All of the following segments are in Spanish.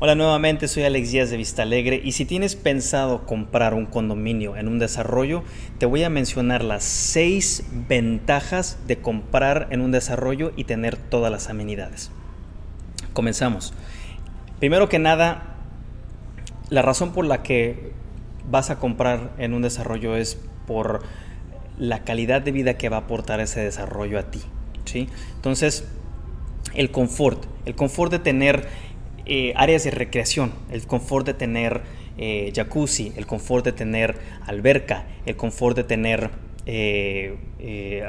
Hola nuevamente, soy Alex Díaz de Vista Alegre y si tienes pensado comprar un condominio en un desarrollo, te voy a mencionar las seis ventajas de comprar en un desarrollo y tener todas las amenidades. Comenzamos. Primero que nada, la razón por la que vas a comprar en un desarrollo es por la calidad de vida que va a aportar ese desarrollo a ti. ¿sí? Entonces, el confort, el confort de tener eh, áreas de recreación, el confort de tener eh, jacuzzi, el confort de tener alberca, el confort de tener eh,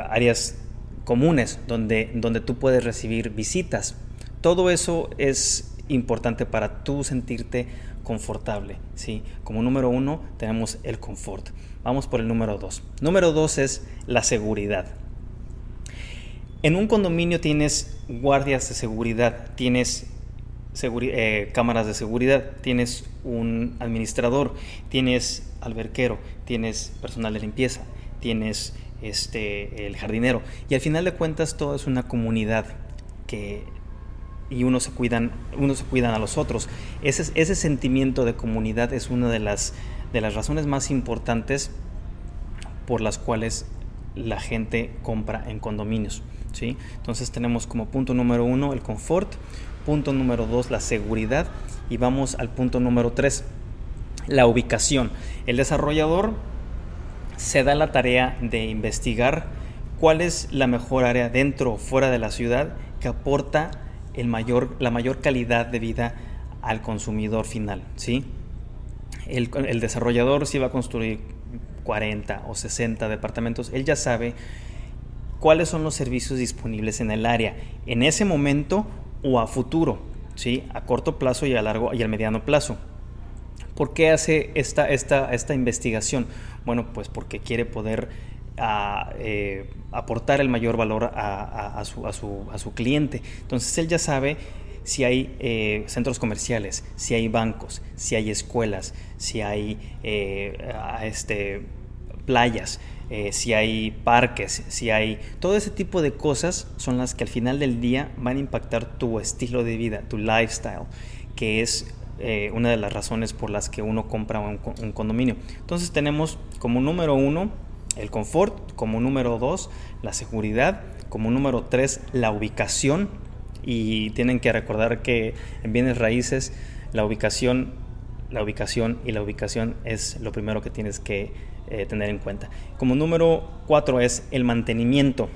áreas comunes donde, donde tú puedes recibir visitas. Todo eso es importante para tú sentirte confortable. ¿sí? Como número uno tenemos el confort. Vamos por el número dos. Número dos es la seguridad. En un condominio tienes guardias de seguridad, tienes eh, cámaras de seguridad, tienes un administrador, tienes alberquero, tienes personal de limpieza, tienes este, el jardinero. Y al final de cuentas todo es una comunidad que y uno se cuidan, se cuidan a los otros. Ese, ese sentimiento de comunidad es una de las, de las razones más importantes por las cuales la gente compra en condominios. ¿sí? Entonces tenemos como punto número uno el confort, Punto número dos, la seguridad. Y vamos al punto número tres, la ubicación. El desarrollador se da la tarea de investigar cuál es la mejor área dentro o fuera de la ciudad que aporta el mayor, la mayor calidad de vida al consumidor final. ¿sí? El, el desarrollador si va a construir 40 o 60 departamentos, él ya sabe cuáles son los servicios disponibles en el área. En ese momento o a futuro, ¿sí? a corto plazo y a largo y al mediano plazo. ¿Por qué hace esta, esta, esta investigación? Bueno, pues porque quiere poder ah, eh, aportar el mayor valor a, su, a, su, cliente. Entonces él ya sabe si hay eh, centros comerciales, si hay bancos, si hay escuelas, si hay eh, este, playas, eh, si hay parques, si hay... Todo ese tipo de cosas son las que al final del día van a impactar tu estilo de vida, tu lifestyle, que es una de las razones por las que uno compra un, condominio. Entonces tenemos como número uno el confort, como número dos la seguridad, como número tres la ubicación y tienen que recordar que en bienes raíces la ubicación, la ubicación y la ubicación es lo primero que tienes que eh, tener en cuenta. Como número cuatro es el mantenimiento.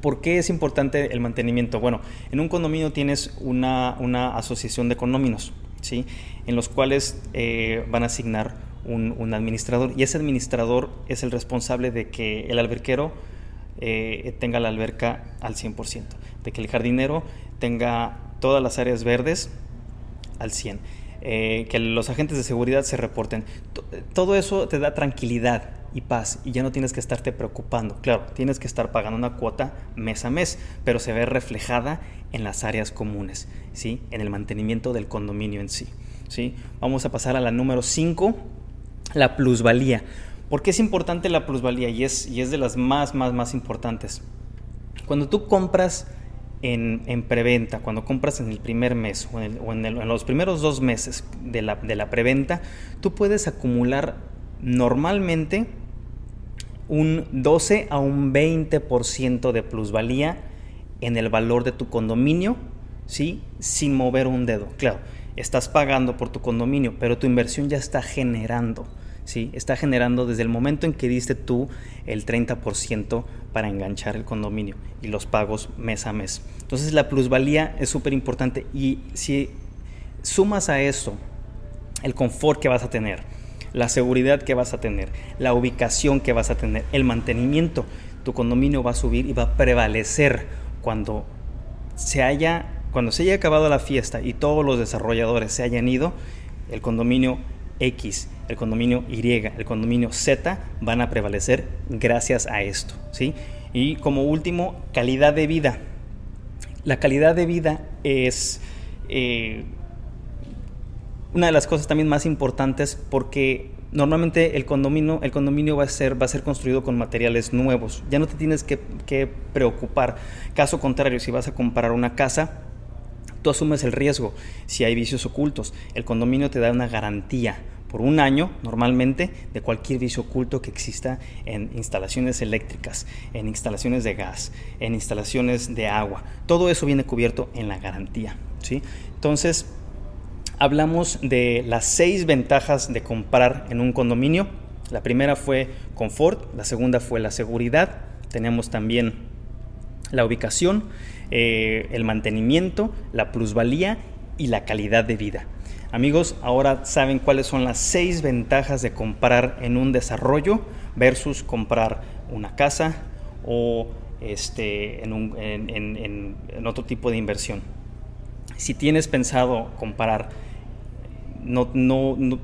¿Por qué es importante el mantenimiento? Bueno, en un condominio tienes una, una asociación de condominios, ¿sí? en los cuales eh, van a asignar un, administrador y ese administrador es el responsable de que el alberquero eh, tenga la alberca al 100%, de que el jardinero tenga todas las áreas verdes al 100%. Eh, que los agentes de seguridad se reporten. Todo eso te da tranquilidad y paz y ya no tienes que estarte preocupando. Claro, tienes que estar pagando una cuota mes a mes, pero se ve reflejada en las áreas comunes, ¿sí? en el mantenimiento del condominio en sí. ¿sí? Vamos a pasar a la número 5, la plusvalía. ¿Por qué es importante la plusvalía? Y es, y es de las más, más, más importantes. Cuando tú compras en, preventa, cuando compras en el primer mes o, en, los primeros dos meses de la, de la preventa, tú puedes acumular normalmente un 12 a un 20% de plusvalía en el valor de tu condominio, ¿sí? Sin mover un dedo. Claro, estás pagando por tu condominio, pero tu inversión ya está generando. Está generando desde el momento en que diste tú el 30% para enganchar el condominio y los pagos mes a mes. Entonces la plusvalía es súper importante y si sumas a eso el confort que vas a tener, la seguridad que vas a tener, la ubicación que vas a tener, el mantenimiento, tu condominio va a subir y va a prevalecer cuando se haya cuando se haya acabado la fiesta y todos los desarrolladores se hayan ido, el condominio X, el condominio Y, el condominio Z van a prevalecer gracias a esto. ¿sí? Y como último, calidad de vida. La calidad de vida es eh, una de las cosas también más importantes porque normalmente el condominio, el condominio va, a ser, va a ser construido con materiales nuevos. Ya no te tienes que, que preocupar. Caso contrario, si vas a comprar una casa, Tú asumes el riesgo si hay vicios ocultos. El condominio te da una garantía por un año normalmente de cualquier vicio oculto que exista en instalaciones eléctricas, en instalaciones de gas, en instalaciones de agua. Todo eso viene cubierto en la garantía. ¿sí? Entonces, hablamos de las seis ventajas de comprar en un condominio. La primera fue confort, la segunda fue la seguridad, tenemos también la ubicación, eh, el mantenimiento, la plusvalía y la calidad de vida. Amigos, ahora saben cuáles son las seis ventajas de comprar en un desarrollo versus comprar una casa o este, en, otro tipo de inversión. Si tienes pensado comprar, no,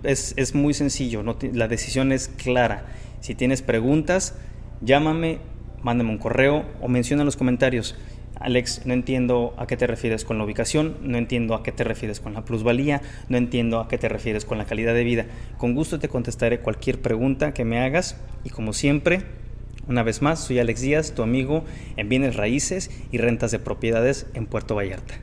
es, muy sencillo, la decisión es clara. Si tienes preguntas, llámame, mándame un correo o menciona en los comentarios. Alex, no entiendo a qué te refieres con la ubicación, no entiendo a qué te refieres con la plusvalía, no entiendo a qué te refieres con la calidad de vida. Con gusto te contestaré cualquier pregunta que me hagas y como siempre, una vez más, soy Alex Díaz, tu amigo en bienes raíces y rentas de propiedades en Puerto Vallarta.